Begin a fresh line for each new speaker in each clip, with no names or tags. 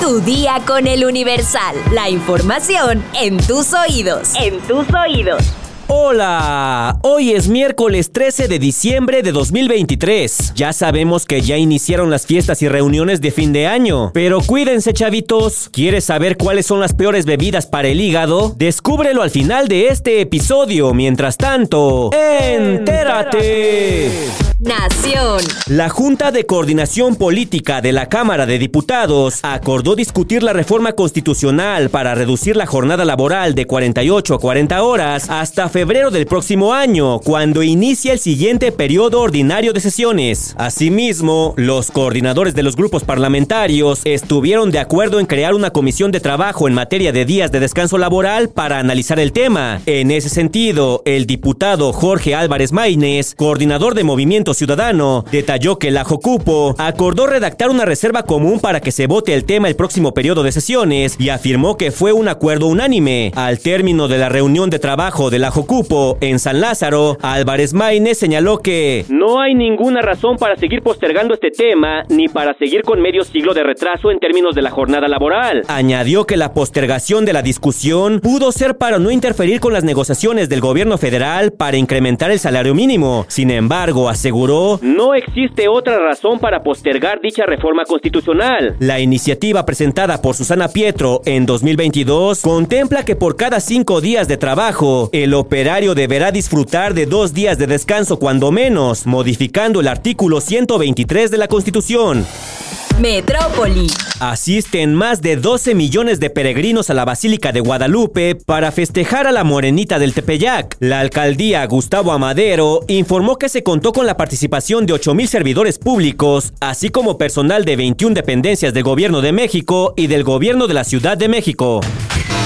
Tu día con el Universal. La información en tus oídos. En tus oídos.
Hola, hoy es miércoles 13 de diciembre de 2023. Ya sabemos que ya iniciaron las fiestas y reuniones de fin de año, pero cuídense chavitos. ¿Quieres saber cuáles son las peores bebidas para el hígado? Descúbrelo al final de este episodio. Mientras tanto, entérate.
Nación.
La Junta de Coordinación Política de la Cámara de Diputados acordó discutir la reforma constitucional para reducir la jornada laboral de 48 a 40 horas hasta febrero del próximo año, cuando inicia el siguiente periodo ordinario de sesiones. Asimismo, los coordinadores de los grupos parlamentarios estuvieron de acuerdo en crear una comisión de trabajo en materia de días de descanso laboral para analizar el tema. En ese sentido, el diputado Jorge Álvarez Maínez, coordinador de Movimiento Ciudadano, detalló que la Jocupo acordó redactar una reserva común para que se vote el tema el próximo periodo de sesiones y afirmó que fue un acuerdo unánime. Al término de la reunión de trabajo de la Jocupo en San Lázaro, Álvarez Maínez señaló que no hay ninguna razón para seguir postergando este tema ni para seguir con medio siglo de retraso en términos de la jornada laboral. Añadió que la postergación de la discusión pudo ser para no interferir con las negociaciones del gobierno federal para incrementar el salario mínimo. Sin embargo, aseguró no existe otra razón para postergar dicha reforma constitucional. La iniciativa presentada por Susana Pietro en 2022 contempla que por cada cinco días de trabajo, el operario deberá disfrutar de dos días de descanso cuando menos, modificando el artículo 123 de la Constitución.
Metrópoli.
Asisten más de 12 millones de peregrinos a la Basílica de Guadalupe para festejar a la Morenita del Tepeyac. La alcaldía Gustavo Amadero informó que se contó con la participación de 8 mil servidores públicos, así como personal de 21 dependencias del Gobierno de México y del Gobierno de la Ciudad de México.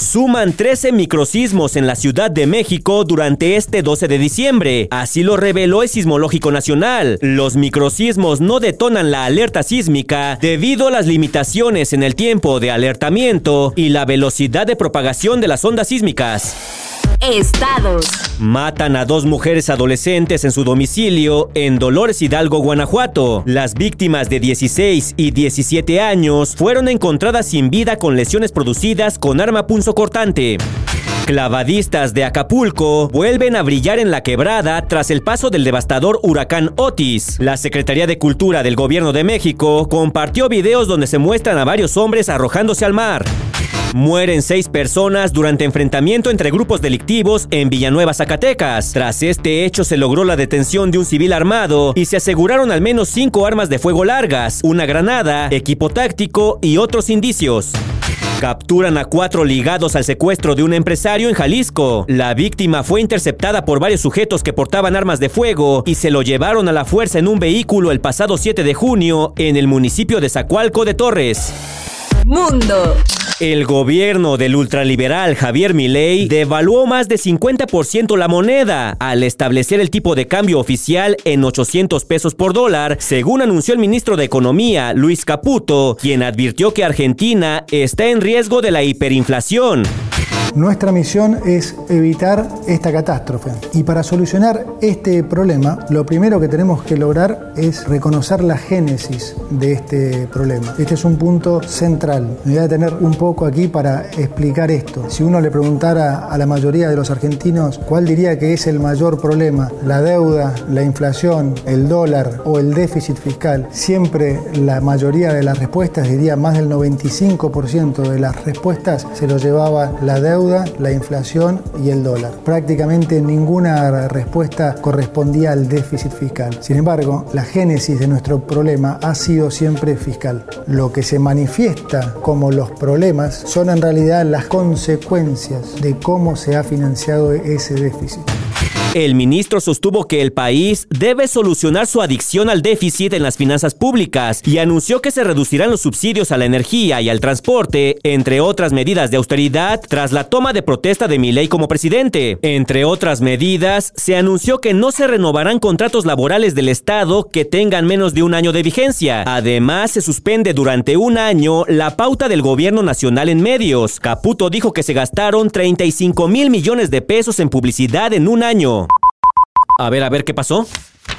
Suman 13 microsismos en la Ciudad de México durante este 12 de diciembre. Así lo reveló el Sismológico Nacional. Los microsismos no detonan la alerta sísmica debido a las limitaciones en el tiempo de alertamiento y la velocidad de propagación de las ondas sísmicas.
Estados.
Matan a dos mujeres adolescentes en su domicilio en Dolores Hidalgo, Guanajuato. Las víctimas de 16 y 17 años fueron encontradas sin vida con lesiones producidas con arma punzocortante. Clavadistas de Acapulco vuelven a brillar en la quebrada tras el paso del devastador huracán Otis. La Secretaría de Cultura del Gobierno de México compartió videos donde se muestran a varios hombres arrojándose al mar. Mueren seis personas durante enfrentamiento entre grupos delictivos en Villanueva, Zacatecas. Tras este hecho se logró la detención de un civil armado y se aseguraron al menos cinco armas de fuego largas, una granada, equipo táctico y otros indicios. Capturan a cuatro ligados al secuestro de un empresario en Jalisco. La víctima fue interceptada por varios sujetos que portaban armas de fuego y se lo llevaron a la fuerza en un vehículo el pasado 7 de junio en el municipio de Zacualco de Torres.
Mundo.
El gobierno del ultraliberal Javier Milei devaluó más de 50% la moneda al establecer el tipo de cambio oficial en 800 pesos por dólar, según anunció el ministro de Economía, Luis Caputo, quien advirtió que Argentina está en riesgo de la hiperinflación.
Nuestra misión es evitar esta catástrofe y para solucionar este problema lo primero que tenemos que lograr es reconocer la génesis de este problema. Este es un punto central. Me voy a tener un poco aquí para explicar esto. Si uno le preguntara a la mayoría de los argentinos cuál diría que es el mayor problema, la deuda, la inflación, el dólar o el déficit fiscal, siempre la mayoría de las respuestas, diría más del 95% de las respuestas se lo llevaba la deuda la inflación y el dólar. Prácticamente ninguna respuesta correspondía al déficit fiscal. Sin embargo, la génesis de nuestro problema ha sido siempre fiscal. Lo que se manifiesta como los problemas son en realidad las consecuencias de cómo se ha financiado ese déficit.
El ministro sostuvo que el país debe solucionar su adicción al déficit en las finanzas públicas y anunció que se reducirán los subsidios a la energía y al transporte, entre otras medidas de austeridad, tras la toma de protesta de Milei como presidente. Entre otras medidas, se anunció que no se renovarán contratos laborales del Estado que tengan menos de un año de vigencia. Además, se suspende durante un año la pauta del gobierno nacional en medios. Caputo dijo que se gastaron 35 mil millones de pesos en publicidad en un año. A ver, a ver, ¿qué pasó?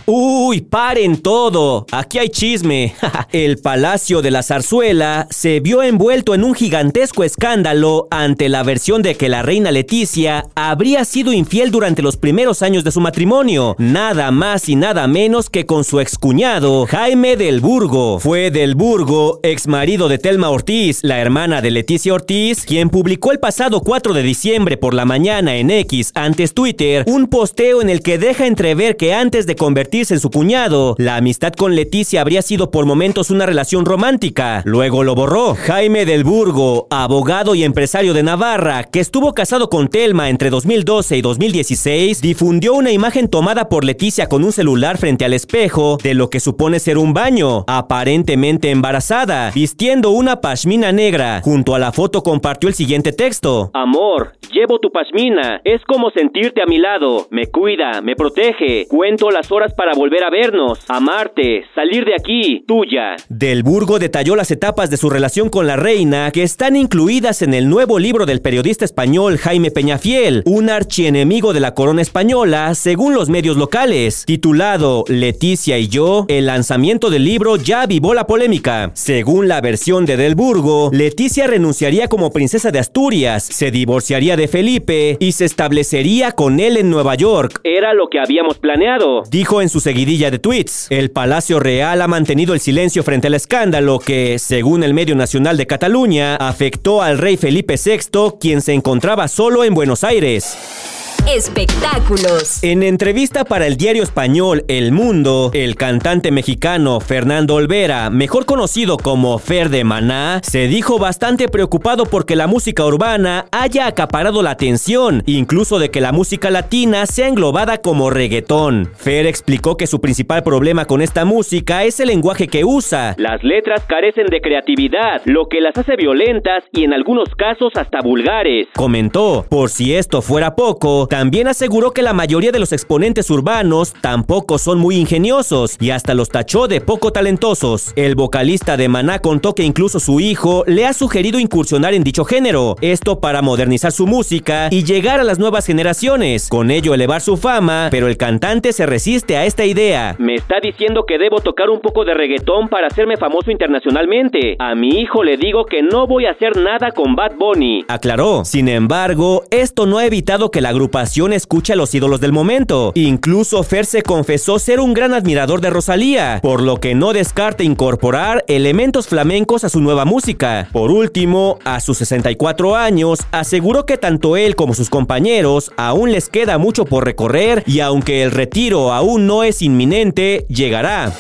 Uy, paren todo. Aquí hay chisme. El Palacio de la Zarzuela se vio envuelto en un gigantesco escándalo ante la versión de que la reina Leticia habría sido infiel durante los primeros años de su matrimonio, nada más y nada menos que con su excuñado Jaime del Burgo. Fue del Burgo, ex marido de Telma Ortiz, la hermana de Leticia Ortiz, quien publicó el pasado 4 de diciembre por la mañana en X, antes Twitter, un posteo en el que deja entrever que antes de convertirse en su cuñado. La amistad con Leticia habría sido por momentos una relación romántica. Luego lo borró. Jaime del Burgo, abogado y empresario de Navarra, que estuvo casado con Telma entre 2012 y 2016, difundió una imagen tomada por Leticia con un celular frente al espejo de lo que supone ser un baño, aparentemente embarazada, vistiendo una pashmina negra. Junto a la foto compartió el siguiente texto.
Amor, llevo tu pashmina. Es como sentirte a mi lado. Me cuida, me protege. Cuento las horas para volver a vernos, amarte, salir de aquí, tuya.
Del Burgo detalló las etapas de su relación con la reina que están incluidas en el nuevo libro del periodista español Jaime Peñafiel, un archienemigo de la corona española, según los medios locales. Titulado Leticia y yo, el lanzamiento del libro ya avivó la polémica. Según la versión de Del Burgo, Leticia renunciaría como princesa de Asturias, se divorciaría de Felipe y se establecería con él en Nueva York.
Era lo que habíamos planeado,
dijo en su seguidilla de tweets. El Palacio Real ha mantenido el silencio frente al escándalo que, según el medio nacional de Cataluña, afectó al rey Felipe VI, quien se encontraba solo en Buenos Aires.
Espectáculos.
En entrevista para el diario español El Mundo, el cantante mexicano Fernando Olvera, mejor conocido como Fer de Maná, se dijo bastante preocupado porque la música urbana haya acaparado la atención, incluso de que la música latina sea englobada como reggaetón. Fer explicó que su principal problema con esta música es el lenguaje que usa.
Las letras carecen de creatividad, lo que las hace violentas y en algunos casos hasta vulgares.
Comentó, por si esto fuera poco, también aseguró que la mayoría de los exponentes urbanos tampoco son muy ingeniosos y hasta los tachó de poco talentosos. El vocalista de Maná contó que incluso su hijo le ha sugerido incursionar en dicho género, esto para modernizar su música y llegar a las nuevas generaciones, con ello elevar su fama, pero el cantante se resiste a esta idea.
Me está diciendo que debo tocar un poco de reggaetón para hacerme famoso internacionalmente. A mi hijo le digo que no voy a hacer nada con Bad Bunny.
Aclaró. Sin embargo, esto no ha evitado que la agrupación escucha a los ídolos del momento. Incluso Fer se confesó ser un gran admirador de Rosalía, por lo que no descarta incorporar elementos flamencos a su nueva música. Por último, a sus 64 años, aseguró que tanto él como sus compañeros aún les queda mucho por recorrer y aunque el retiro aún no es inminente, llegará.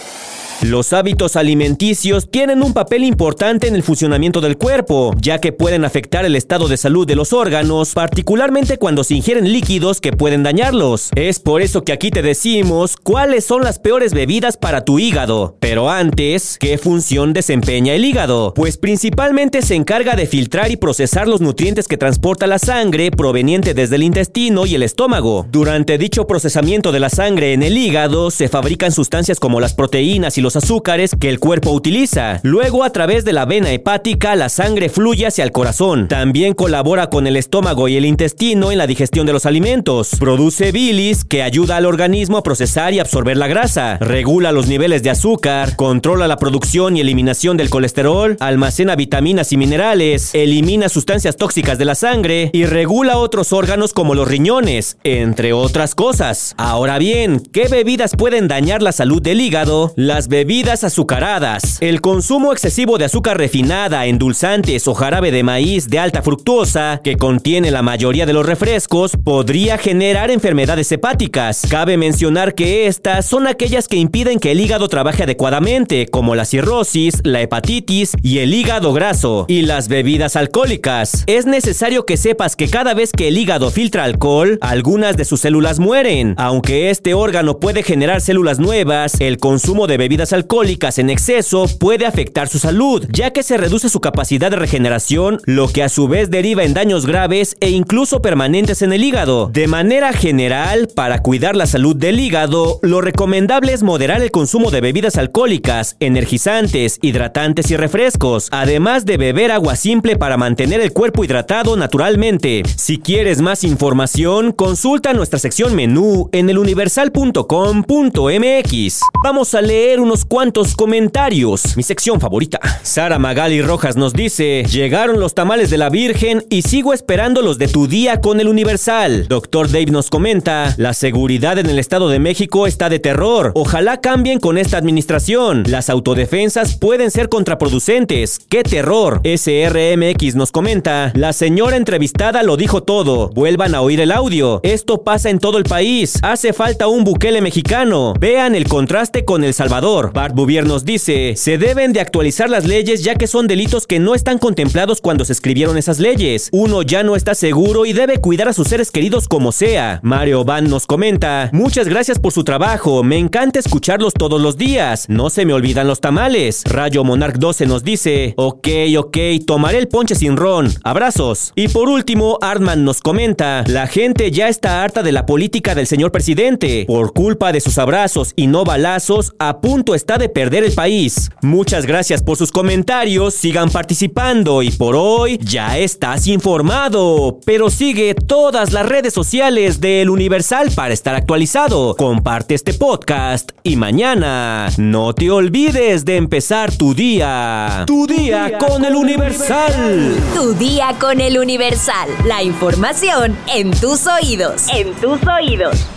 Los hábitos alimenticios tienen un papel importante en el funcionamiento del cuerpo, ya que pueden afectar el estado de salud de los órganos, particularmente cuando se ingieren líquidos que pueden dañarlos. Es por eso que aquí te decimos cuáles son las peores bebidas para tu hígado. Pero antes, ¿qué función desempeña el hígado? Pues principalmente se encarga de filtrar y procesar los nutrientes que transporta la sangre proveniente desde el intestino y el estómago. Durante dicho procesamiento de la sangre en el hígado se fabrican sustancias como las proteínas y los azúcares que el cuerpo utiliza. Luego, a través de la vena hepática, la sangre fluye hacia el corazón. También colabora con el estómago y el intestino en la digestión de los alimentos. Produce bilis que ayuda al organismo a procesar y absorber la grasa. Regula los niveles de azúcar, controla la producción y eliminación del colesterol, almacena vitaminas y minerales, elimina sustancias tóxicas de la sangre y regula otros órganos como los riñones, entre otras cosas. Ahora bien, ¿qué bebidas pueden dañar la salud del hígado? Las bebidas azucaradas. El consumo excesivo de azúcar refinada, endulzantes o jarabe de maíz de alta fructuosa, que contiene la mayoría de los refrescos, podría generar enfermedades hepáticas. Cabe mencionar que estas son aquellas que impiden que el hígado trabaje adecuadamente, como la cirrosis, la hepatitis y el hígado graso. Y las bebidas alcohólicas. Es necesario que sepas que cada vez que el hígado filtra alcohol, algunas de sus células mueren. Aunque este órgano puede generar células nuevas, el consumo de bebidas alcohólicas en exceso puede afectar su salud, ya que se reduce su capacidad de regeneración, lo que a su vez deriva en daños graves e incluso permanentes en el hígado. De manera general, para cuidar la salud del hígado, lo recomendable es moderar el consumo de bebidas alcohólicas, energizantes, hidratantes y refrescos, además de beber agua simple para mantener el cuerpo hidratado naturalmente. Si quieres más información, consulta nuestra sección menú en eluniversal.com.mx. Vamos a leer unos cuantos comentarios. Mi sección favorita. Sara Magali Rojas nos dice, llegaron los tamales de la Virgen y sigo esperando los de tu día con el Universal. Doctor Dave nos comenta, la seguridad en el Estado de México está de terror. Ojalá cambien con esta administración. Las autodefensas pueden ser contraproducentes. ¡Qué terror! SRMX nos comenta, la señora entrevistada lo dijo todo. Vuelvan a oír el audio. Esto pasa en todo el país. Hace falta un buquele mexicano. Vean el contraste con El Salvador. Bart Bouvier nos dice, se deben de actualizar las leyes ya que son delitos que no están contemplados cuando se escribieron esas leyes. Uno ya no está seguro y debe cuidar a sus seres queridos como sea. Mario Van nos comenta, muchas gracias por su trabajo. Me encanta escucharlos todos los días. No se me olvidan los tamales. Rayo Monarch 12 nos dice, ok, ok, tomaré el ponche sin ron. Abrazos. Y por último, Artman nos comenta, la gente ya está harta de la política del señor presidente. Por culpa de sus abrazos y no balazos, a punto está de perder el país. Muchas gracias por sus comentarios, sigan participando y por hoy ya estás informado. Pero sigue todas las redes sociales del Universal para estar actualizado. Comparte este podcast y mañana no te olvides de empezar tu día. Tu día, con, el Universal.
Tu día con el Universal. La información en tus oídos. En tus oídos.